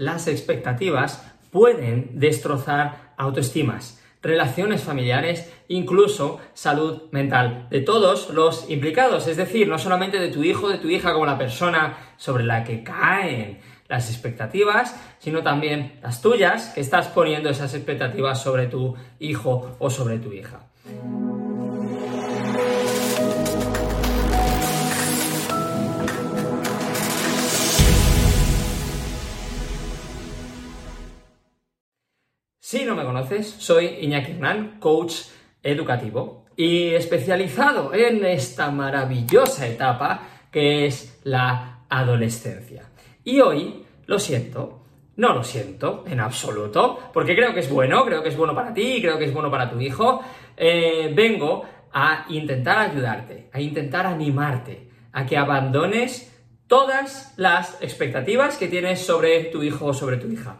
las expectativas pueden destrozar autoestimas, relaciones familiares, incluso salud mental de todos los implicados, es decir, no solamente de tu hijo, de tu hija como la persona sobre la que caen las expectativas, sino también las tuyas, que estás poniendo esas expectativas sobre tu hijo o sobre tu hija. Si no me conoces, soy Iñaki Hernán, coach educativo y especializado en esta maravillosa etapa que es la adolescencia. Y hoy, lo siento, no lo siento en absoluto, porque creo que es bueno, creo que es bueno para ti, creo que es bueno para tu hijo. Eh, vengo a intentar ayudarte, a intentar animarte, a que abandones todas las expectativas que tienes sobre tu hijo o sobre tu hija.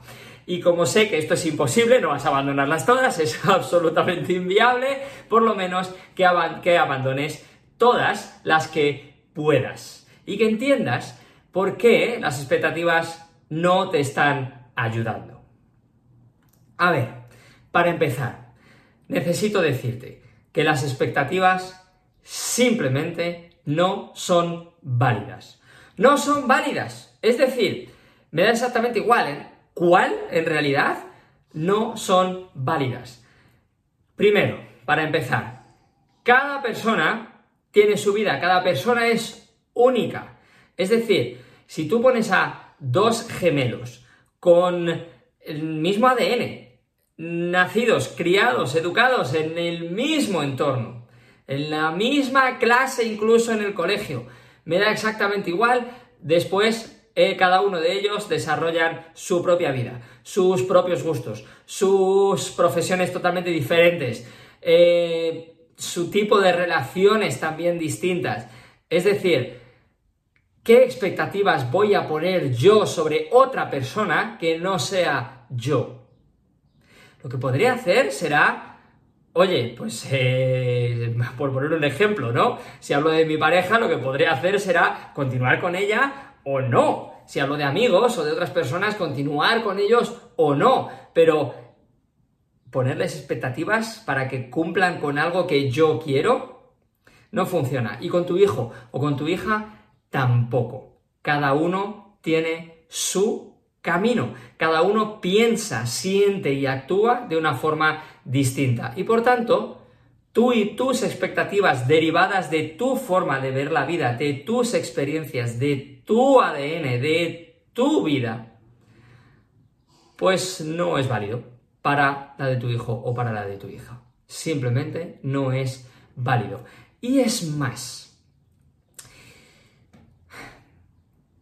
Y como sé que esto es imposible, no vas a abandonarlas todas, es absolutamente inviable, por lo menos que, abandones todas las que puedas. Y que entiendas por qué las expectativas no te están ayudando. A ver, para empezar, necesito decirte que las expectativas simplemente no son válidas. No son válidas. Es decir, me da exactamente igual, ¿eh? Cuál en realidad no son válidas. Primero, para empezar, cada persona tiene su vida, cada persona es única. Es decir, si tú pones a dos gemelos con el mismo ADN, nacidos, criados, educados en el mismo entorno, en la misma clase, incluso en el colegio, me da exactamente igual, después eh, cada uno de ellos desarrollan su propia vida, sus propios gustos, sus profesiones totalmente diferentes, eh, su tipo de relaciones también distintas. Es decir, ¿qué expectativas voy a poner yo sobre otra persona que no sea yo? Lo que podría hacer será Oye, pues eh, por poner un ejemplo, ¿no? Si hablo de mi pareja, lo que podría hacer será continuar con ella o no. Si hablo de amigos o de otras personas, continuar con ellos o no. Pero ponerles expectativas para que cumplan con algo que yo quiero, no funciona. Y con tu hijo o con tu hija, tampoco. Cada uno tiene su camino. Cada uno piensa, siente y actúa de una forma distinta. Y por tanto, tú y tus expectativas derivadas de tu forma de ver la vida, de tus experiencias, de tu ADN, de tu vida, pues no es válido para la de tu hijo o para la de tu hija. Simplemente no es válido. Y es más,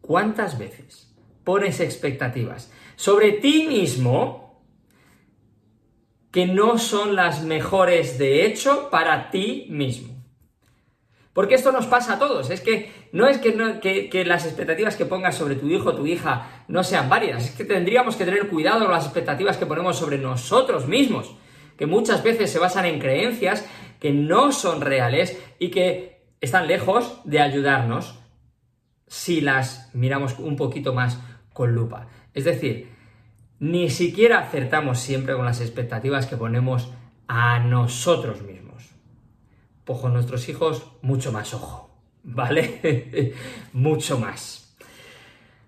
¿cuántas veces pones expectativas sobre ti mismo que no son las mejores de hecho para ti mismo. Porque esto nos pasa a todos, es que no es que, las expectativas que pongas sobre tu hijo o tu hija no sean válidas, es que tendríamos que tener cuidado con las expectativas que ponemos sobre nosotros mismos, que muchas veces se basan en creencias que no son reales y que están lejos de ayudarnos si las miramos un poquito más con lupa. Es decir, ni siquiera acertamos siempre con las expectativas que ponemos a nosotros mismos. Pues con nuestros hijos, mucho más ojo, ¿vale? mucho más.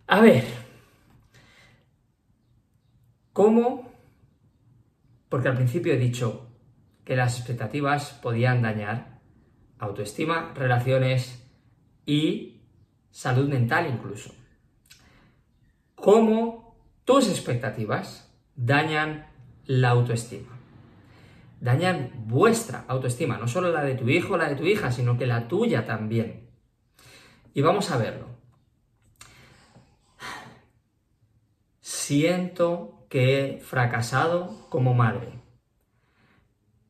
A ver, ¿cómo? Porque al principio he dicho que las expectativas podían dañar autoestima, relaciones y salud mental incluso. ¿Cómo tus expectativas dañan la autoestima. Dañan vuestra autoestima, no solo la de tu hijo o la de tu hija, sino que la tuya también. Y vamos a verlo. Siento que he fracasado como madre.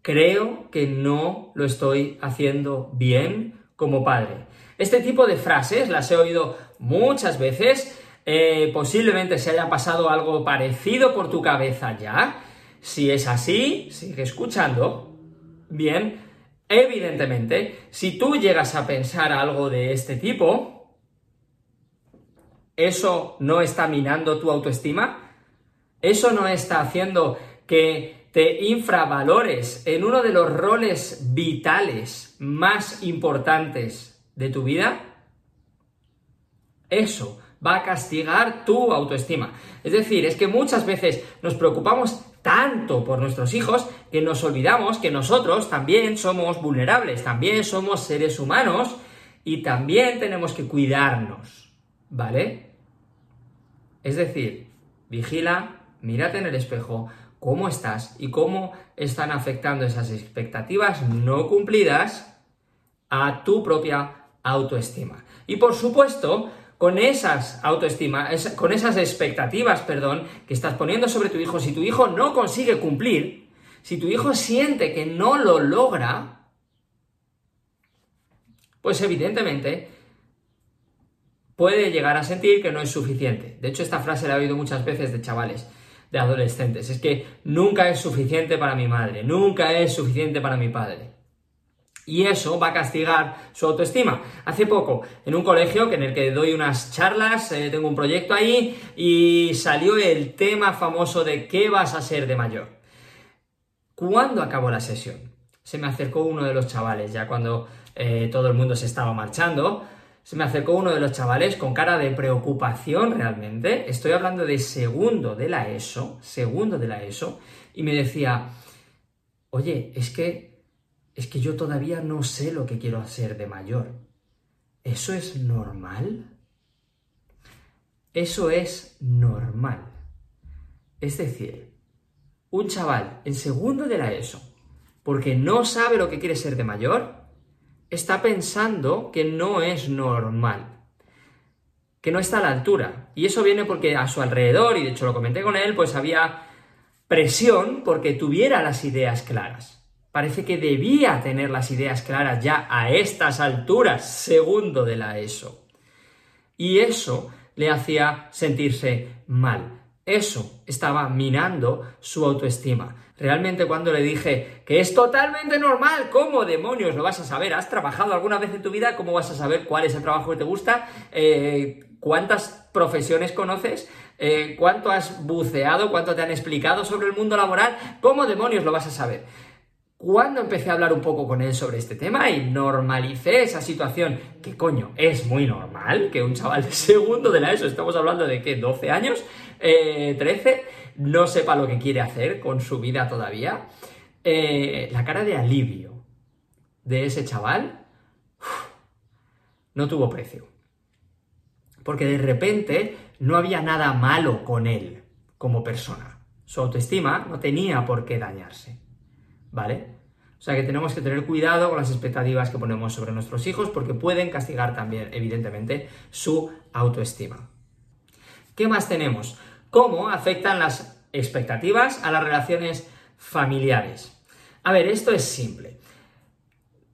Creo que no lo estoy haciendo bien como padre. Este tipo de frases las he oído muchas veces eh, posiblemente se haya pasado algo parecido por tu cabeza ya. Si es así, sigue escuchando. Bien, evidentemente, si tú llegas a pensar algo de este tipo, ¿eso no está minando tu autoestima? ¿Eso no está haciendo que te infravalores en uno de los roles vitales más importantes de tu vida? Eso va a castigar tu autoestima. Es decir, es que muchas veces nos preocupamos tanto por nuestros hijos que nos olvidamos que nosotros también somos vulnerables, también somos seres humanos y también tenemos que cuidarnos, ¿vale? Es decir, vigila, mírate en el espejo, cómo estás y cómo están afectando esas expectativas no cumplidas a tu propia autoestima. Y por supuesto, con esas autoestima, con esas expectativas, perdón, que estás poniendo sobre tu hijo, si tu hijo no consigue cumplir, si tu hijo siente que no lo logra, pues evidentemente puede llegar a sentir que no es suficiente. De hecho, esta frase la he oído muchas veces de chavales, de adolescentes. Es que nunca es suficiente para mi madre, nunca es suficiente para mi padre. Y eso va a castigar su autoestima. Hace poco, en un colegio en el que doy unas charlas, eh, tengo un proyecto ahí, y salió el tema famoso de qué vas a ser de mayor. ¿Cuándo acabó la sesión? Se me acercó uno de los chavales, ya cuando eh, todo el mundo se estaba marchando, se me acercó uno de los chavales con cara de preocupación realmente, estoy hablando de segundo de la ESO, segundo de la ESO, y me decía, oye, es que es que yo todavía no sé lo que quiero hacer de mayor. ¿Eso es normal? Eso es normal. Es decir, un chaval en segundo de la ESO, porque no sabe lo que quiere ser de mayor, está pensando que no es normal, que no está a la altura. Y eso viene porque a su alrededor, y de hecho lo comenté con él, pues había presión porque tuviera las ideas claras. Parece que debía tener las ideas claras ya a estas alturas, segundo de la ESO. Y eso le hacía sentirse mal. Eso estaba minando su autoestima. Realmente cuando le dije que es totalmente normal, ¿cómo demonios lo vas a saber? ¿Has trabajado alguna vez en tu vida? ¿Cómo vas a saber cuál es el trabajo que te gusta? Eh, ¿Cuántas profesiones conoces? Eh, ¿Cuánto has buceado? ¿Cuánto te han explicado sobre el mundo laboral? ¿Cómo demonios lo vas a saber? Cuando empecé a hablar un poco con él sobre este tema y normalicé esa situación, que coño, es muy normal que un chaval de segundo de la ESO, estamos hablando de que 12 años, 13, eh, no sepa lo que quiere hacer con su vida todavía, eh, la cara de alivio de ese chaval no tuvo precio. Porque de repente no había nada malo con él como persona. Su autoestima no tenía por qué dañarse. ¿Vale? O sea que tenemos que tener cuidado con las expectativas que ponemos sobre nuestros hijos porque pueden castigar también, evidentemente, su autoestima. ¿Qué más tenemos? ¿Cómo afectan las expectativas a las relaciones familiares? A ver, esto es simple.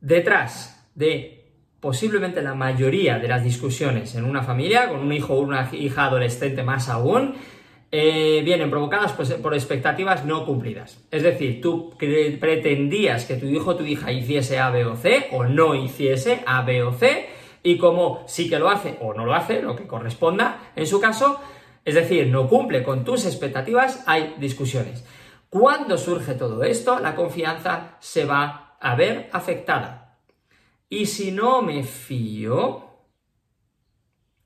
Detrás de posiblemente la mayoría de las discusiones en una familia, con un hijo o una hija adolescente más aún, eh, vienen provocadas pues, por expectativas no cumplidas. Es decir, tú pretendías que tu hijo o tu hija hiciese A, B o C, o no hiciese A, B o C, y como sí que lo hace o no lo hace, lo que corresponda en su caso, es decir, no cumple con tus expectativas, hay discusiones. Cuando surge todo esto, la confianza se va a ver afectada. Y si no me fío,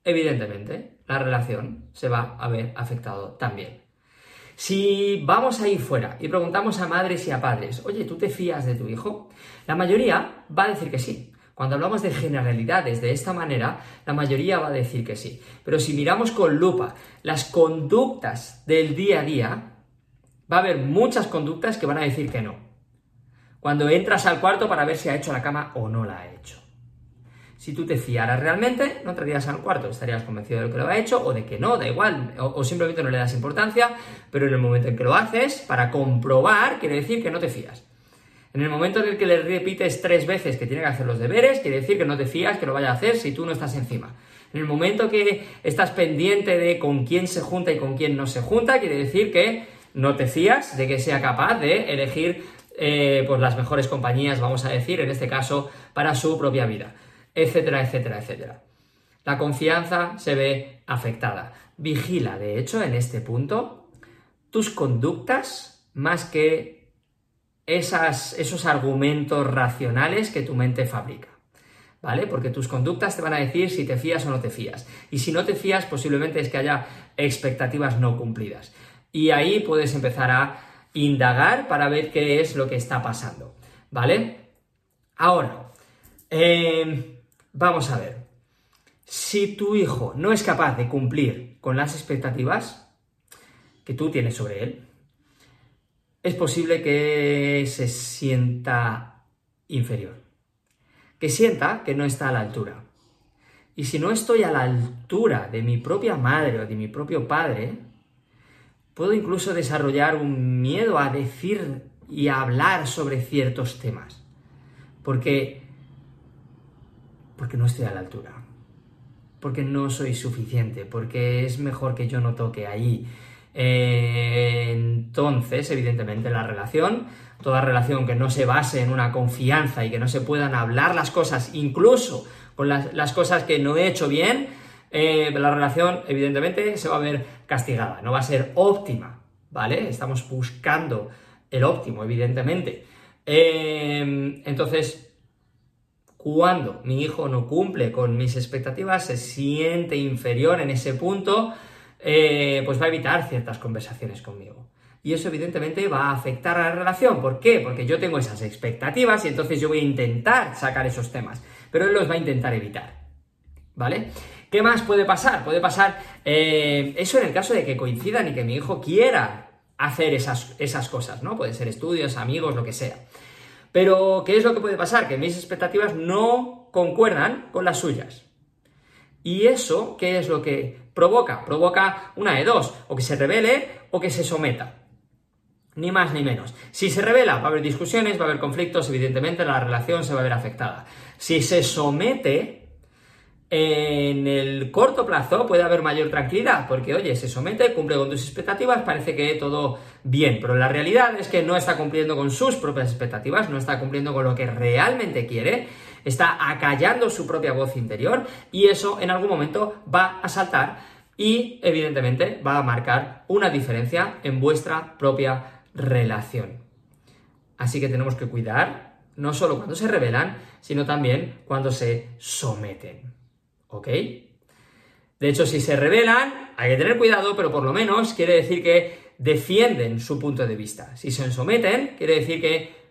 evidentemente, la relación se va a ver afectado también. Si vamos ahí fuera y preguntamos a madres y a padres, oye, ¿tú te fías de tu hijo? La mayoría va a decir que sí. Cuando hablamos de generalidades de esta manera, la mayoría va a decir que sí. Pero si miramos con lupa las conductas del día a día, va a haber muchas conductas que van a decir que no. Cuando entras al cuarto para ver si ha hecho la cama o no la ha hecho. Si tú te fiaras realmente, no entrarías al cuarto, estarías convencido de que lo ha hecho o de que no, da igual, o, simplemente no le das importancia, pero en el momento en que lo haces, para comprobar, quiere decir que no te fías. En el momento en el que le repites tres veces que tiene que hacer los deberes, quiere decir que no te fías que lo vaya a hacer si tú no estás encima. En el momento que estás pendiente de con quién se junta y con quién no se junta, quiere decir que no te fías de que sea capaz de elegir eh, pues las mejores compañías, vamos a decir, en este caso, para su propia vida etcétera, etcétera, etcétera. La confianza se ve afectada. Vigila, de hecho, en este punto, tus conductas más que esas, esos argumentos racionales que tu mente fabrica. ¿Vale? Porque tus conductas te van a decir si te fías o no te fías. Y si no te fías, posiblemente es que haya expectativas no cumplidas. Y ahí puedes empezar a indagar para ver qué es lo que está pasando. ¿Vale? Ahora, em, vamos a ver. Si tu hijo no es capaz de cumplir con las expectativas que tú tienes sobre él, es posible que se sienta inferior, que sienta que no está a la altura. Y si no estoy a la altura de mi propia madre o de mi propio padre, puedo incluso desarrollar un miedo a decir y a hablar sobre ciertos temas, porque, porque no estoy a la altura, porque no soy suficiente, porque es mejor que yo no toque ahí, eh, entonces, evidentemente, la relación, toda relación que no se base en una confianza y que no se puedan hablar las cosas, incluso con las, cosas que no he hecho bien, eh, la relación, evidentemente, se va a ver castigada, no va a ser óptima, ¿vale? Estamos buscando el óptimo, evidentemente. Eh, entonces, cuando mi hijo no cumple con mis expectativas, se siente inferior en ese punto, eh, pues va a evitar ciertas conversaciones conmigo. Y eso evidentemente va a afectar a la relación. ¿Por qué? Porque yo tengo esas expectativas y entonces yo voy a intentar sacar esos temas, pero él los va a intentar evitar. ¿Vale? ¿Qué más puede pasar? Puede pasar eh, eso en el caso de que coincidan y que mi hijo quiera hacer esas, esas cosas, ¿no? Pueden ser estudios, amigos, lo que sea. Pero, ¿qué es lo que puede pasar? Que mis expectativas no concuerdan con las suyas. Y eso, ¿qué es lo que provoca? Provoca una de dos, o que se revele o que se someta. Ni más ni menos. Si se revela, va a haber discusiones, va a haber conflictos, evidentemente la relación se va a ver afectada. Si se somete, en el corto plazo puede haber mayor tranquilidad, porque oye, se somete, cumple con tus expectativas, parece que todo bien, pero la realidad es que no está cumpliendo con sus propias expectativas, no está cumpliendo con lo que realmente quiere está acallando su propia voz interior y eso en algún momento va a saltar y evidentemente va a marcar una diferencia en vuestra propia relación. Así que tenemos que cuidar no solo cuando se revelan, sino también cuando se someten. ¿Ok? De hecho, si se revelan, hay que tener cuidado, pero por lo menos quiere decir que defienden su punto de vista. Si se someten, quiere decir que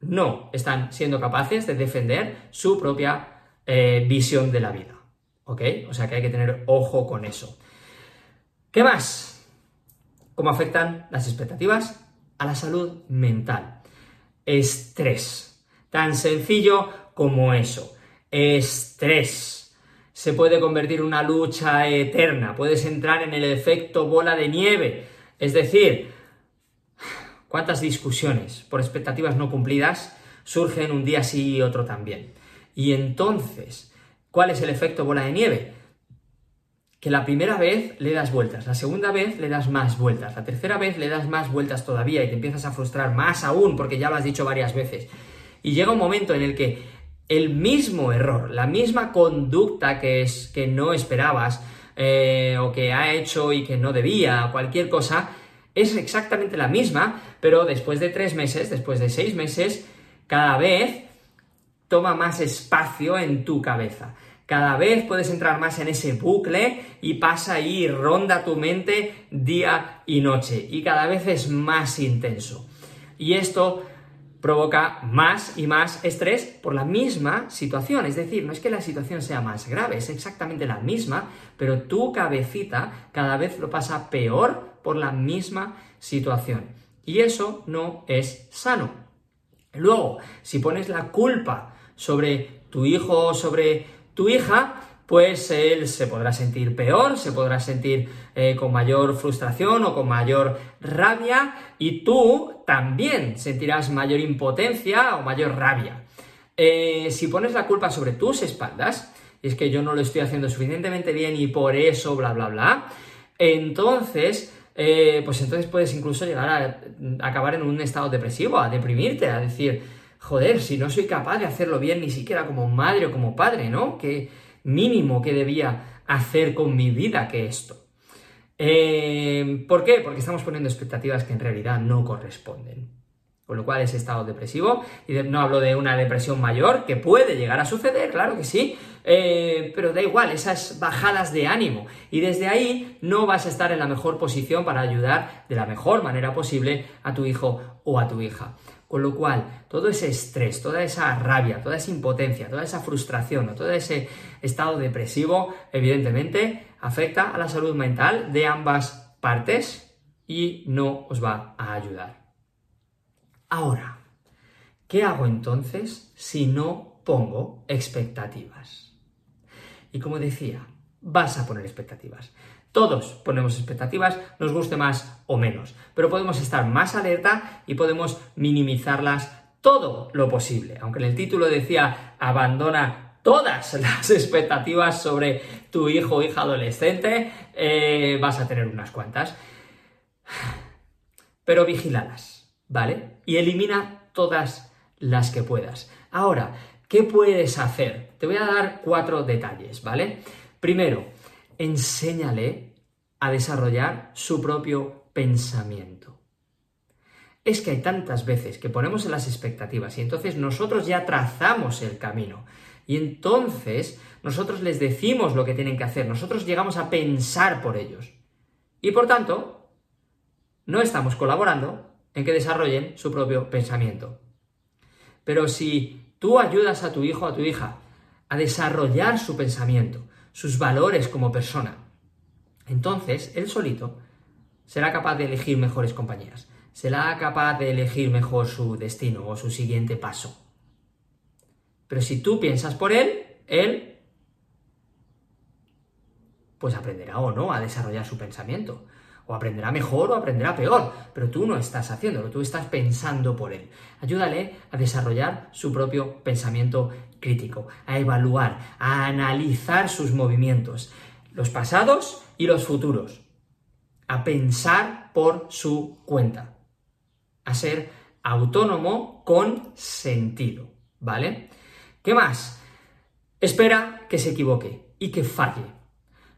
no están siendo capaces de defender su propia eh, visión de la vida. ¿Ok? O sea que hay que tener ojo con eso. ¿Qué más? ¿Cómo afectan las expectativas a la salud mental? Estrés. Tan sencillo como eso. Estrés. Se puede convertir en una lucha eterna. Puedes entrar en el efecto bola de nieve. Es decir, ¿Cuántas discusiones por expectativas no cumplidas surgen un día sí y otro también? Y entonces, ¿cuál es el efecto bola de nieve? Que la primera vez le das vueltas, la segunda vez le das más vueltas, la tercera vez le das más vueltas todavía y te empiezas a frustrar más aún porque ya lo has dicho varias veces. Y llega un momento en el que el mismo error, la misma conducta que, es, que no esperabas eh, o que ha hecho y que no debía, cualquier cosa, es exactamente la misma, pero después de tres meses, después de seis meses, cada vez toma más espacio en tu cabeza. Cada vez puedes entrar más en ese bucle y pasa ahí, ronda tu mente día y noche. Y cada vez es más intenso. Y esto provoca más y más estrés por la misma situación. Es decir, no es que la situación sea más grave, es exactamente la misma, pero tu cabecita cada vez lo pasa peor por la misma situación. Y eso no es sano. Luego, si pones la culpa sobre tu hijo o sobre tu hija, pues él se podrá sentir peor, se podrá sentir eh, con mayor frustración o con mayor rabia y tú también sentirás mayor impotencia o mayor rabia. Eh, si pones la culpa sobre tus espaldas, es que yo no lo estoy haciendo suficientemente bien y por eso, bla, bla, bla, entonces eh, pues entonces puedes incluso llegar a, acabar en un estado depresivo, a deprimirte, a decir, joder, si no soy capaz de hacerlo bien ni siquiera como madre o como padre, ¿no? ¿Qué mínimo que debía hacer con mi vida que esto? Eh, ¿Por qué? Porque estamos poniendo expectativas que en realidad no corresponden. Con lo cual ese estado depresivo, y no hablo de una depresión mayor, que puede llegar a suceder, claro que sí, eh, pero da igual, esas bajadas de ánimo. Y desde ahí no vas a estar en la mejor posición para ayudar de la mejor manera posible a tu hijo o a tu hija. Con lo cual, todo ese estrés, toda esa rabia, toda esa impotencia, toda esa frustración o todo ese estado depresivo, evidentemente, afecta a la salud mental de ambas partes y no os va a ayudar. Ahora, ¿qué hago entonces si no pongo expectativas? Y como decía, vas a poner expectativas. Todos ponemos expectativas, nos guste más o menos, pero podemos estar más alerta y podemos minimizarlas todo lo posible. Aunque en el título decía abandona todas las expectativas sobre tu hijo o hija adolescente, eh, vas a tener unas cuantas. Pero vigílalas, ¿vale? Y elimina todas las que puedas. Ahora, ¿Qué puedes hacer? Te voy a dar cuatro detalles, ¿vale? Primero, enséñale a desarrollar su propio pensamiento. Es que hay tantas veces que ponemos en las expectativas y entonces nosotros ya trazamos el camino. Y entonces nosotros les decimos lo que tienen que hacer, nosotros llegamos a pensar por ellos. Y por tanto, no estamos colaborando en que desarrollen su propio pensamiento. Pero si Tú ayudas a tu hijo o a tu hija a desarrollar su pensamiento, sus valores como persona. Entonces, él solito será capaz de elegir mejores compañías, será capaz de elegir mejor su destino o su siguiente paso. Pero si tú piensas por él, él pues aprenderá o no a desarrollar su pensamiento o aprenderá mejor o aprenderá peor, pero tú no estás haciéndolo, tú estás pensando por él. Ayúdale a desarrollar su propio pensamiento crítico, a evaluar, a analizar sus movimientos, los pasados y los futuros, a pensar por su cuenta, a ser autónomo con sentido, ¿vale? ¿Qué más? Espera que se equivoque y que falle.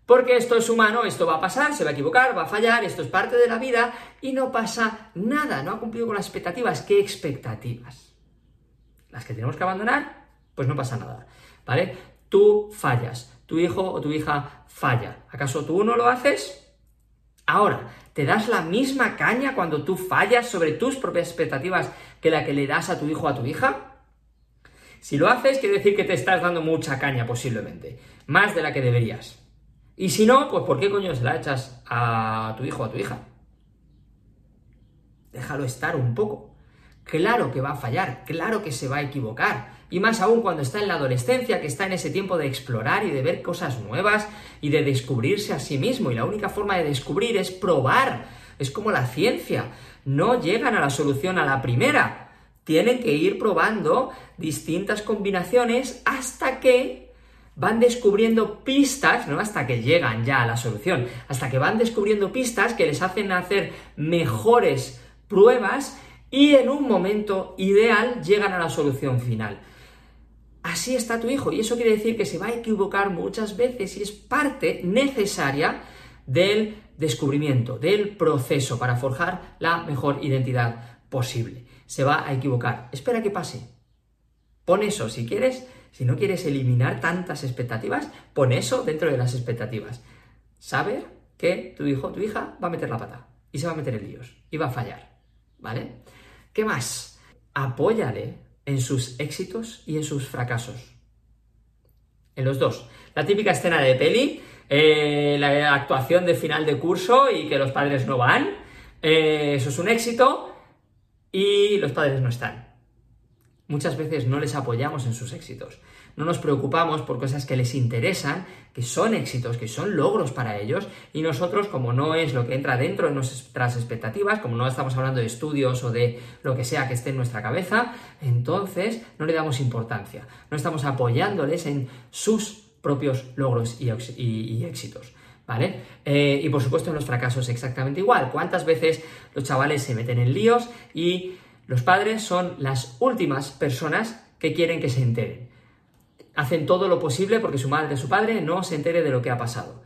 Porque esto es humano, esto va a pasar, se va a equivocar, va a fallar, esto es parte de la vida y no pasa nada, no ha cumplido con las expectativas. ¿Qué expectativas? Las que tenemos que abandonar, pues no pasa nada, ¿vale? Tú fallas, tu hijo o tu hija falla. ¿Acaso tú no lo haces? Ahora, ¿te das la misma caña cuando tú fallas sobre tus propias expectativas que la que le das a tu hijo o a tu hija? Si lo haces, quiere decir que te estás dando mucha caña posiblemente, más de la que deberías. Y si no, pues ¿por qué coño se la echas a tu hijo o a tu hija? Déjalo estar un poco. Claro que va a fallar, claro que se va a equivocar. Y más aún cuando está en la adolescencia, que está en ese tiempo de explorar y de ver cosas nuevas y de descubrirse a sí mismo. Y la única forma de descubrir es probar. Es como la ciencia. No llegan a la solución a la primera. Tienen que ir probando distintas combinaciones hasta que van descubriendo pistas, ¿no? Hasta que llegan ya a la solución, hasta que van descubriendo pistas que les hacen hacer mejores pruebas y en un momento ideal llegan a la solución final. Así está tu hijo y eso quiere decir que se va a equivocar muchas veces y es parte necesaria del descubrimiento, del proceso para forjar la mejor identidad posible. Se va a equivocar. Espera que pase. Pon eso si quieres si no quieres eliminar tantas expectativas, pon eso dentro de las expectativas. Saber que tu hijo tu hija va a meter la pata y se va a meter en líos y va a fallar. ¿Vale? ¿Qué más? Apóyale en sus éxitos y en sus fracasos. En los dos. La típica escena de peli, eh, la actuación de final de curso y que los padres no van. Eh, eso es un éxito y los padres no están. Muchas veces no les apoyamos en sus éxitos. No nos preocupamos por cosas que les interesan, que son éxitos, que son logros para ellos, y nosotros, como no es lo que entra dentro de nuestras expectativas, como no estamos hablando de estudios o de lo que sea que esté en nuestra cabeza, entonces no le damos importancia. No estamos apoyándoles en sus propios logros y, éxitos. ¿Vale? Eh, y por supuesto en los fracasos exactamente igual. ¿Cuántas veces los chavales se meten en líos y los padres son las últimas personas que quieren que se enteren. Hacen todo lo posible porque su madre o su padre no se entere de lo que ha pasado.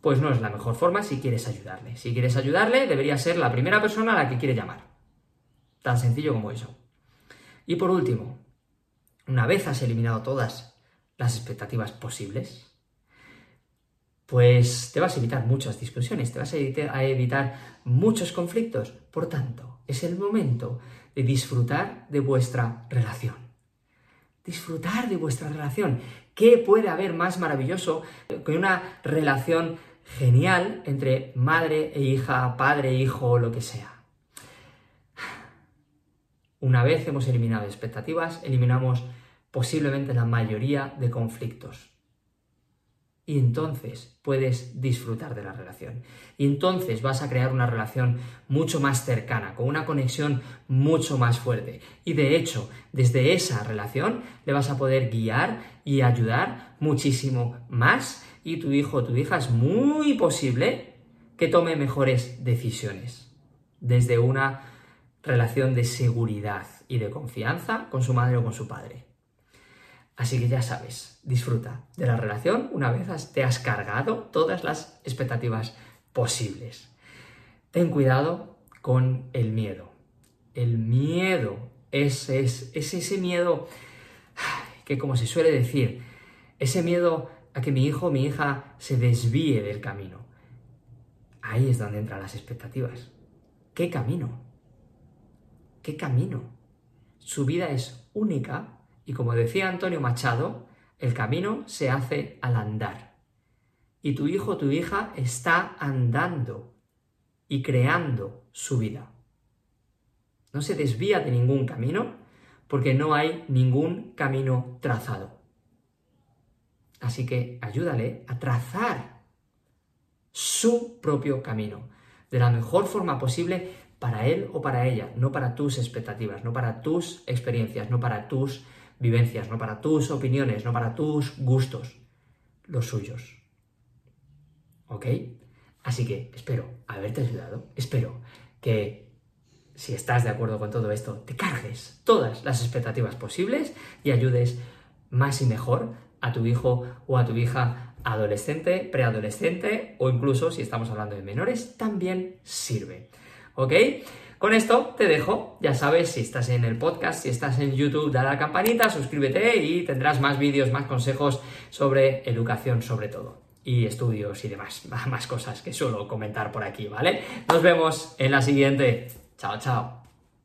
pues no es la mejor forma si quieres ayudarle. Si quieres ayudarle, debería ser la primera persona a la que quiere llamar. Tan sencillo como eso. Y por último, una vez has eliminado todas las expectativas posibles, pues te vas a evitar muchas discusiones, te vas a evitar, muchos conflictos. Por tanto, es el momento de disfrutar de vuestra relación. Disfrutar de vuestra relación. ¿Qué puede haber más maravilloso que una relación genial entre madre e hija, padre e hijo, lo que sea? Una vez hemos eliminado expectativas, eliminamos posiblemente la mayoría de conflictos. Y entonces puedes disfrutar de la relación. Y entonces vas a crear una relación mucho más cercana, con una conexión mucho más fuerte. Y de hecho, desde esa relación le vas a poder guiar y ayudar muchísimo más. Y tu hijo o tu hija es muy posible que tome mejores decisiones. Desde una relación de seguridad y de confianza con su madre o con su padre. Así que ya sabes, disfruta de la relación una vez te has cargado todas las expectativas posibles. Ten cuidado con el miedo. El miedo es, es, es ese miedo que, como se suele decir, ese miedo a que mi hijo o mi hija se desvíe del camino. Ahí es donde entran las expectativas. ¿Qué camino? ¿Qué camino? Su vida es única y como decía Antonio Machado, el camino se hace al andar. Y tu hijo o tu hija está andando y creando su vida. No se desvía de ningún camino porque no hay ningún camino trazado. Así que ayúdale a trazar su propio camino de la mejor forma posible para él o para ella, no para tus expectativas, no para tus experiencias, no para tus vivencias, no para tus opiniones, no para tus gustos, los suyos. ¿Ok? Así que espero haberte ayudado, espero que si estás de acuerdo con todo esto, te cargues todas las expectativas posibles y ayudes más y mejor a tu hijo o a tu hija adolescente, preadolescente o incluso si estamos hablando de menores, también sirve. ¿ok? Con esto te dejo, ya sabes, si estás en el podcast, si estás en YouTube, dale la campanita, suscríbete y tendrás más vídeos, más consejos sobre educación sobre todo. Y estudios y demás, más cosas que suelo comentar por aquí, ¿vale? Nos vemos en la siguiente. Chao, chao.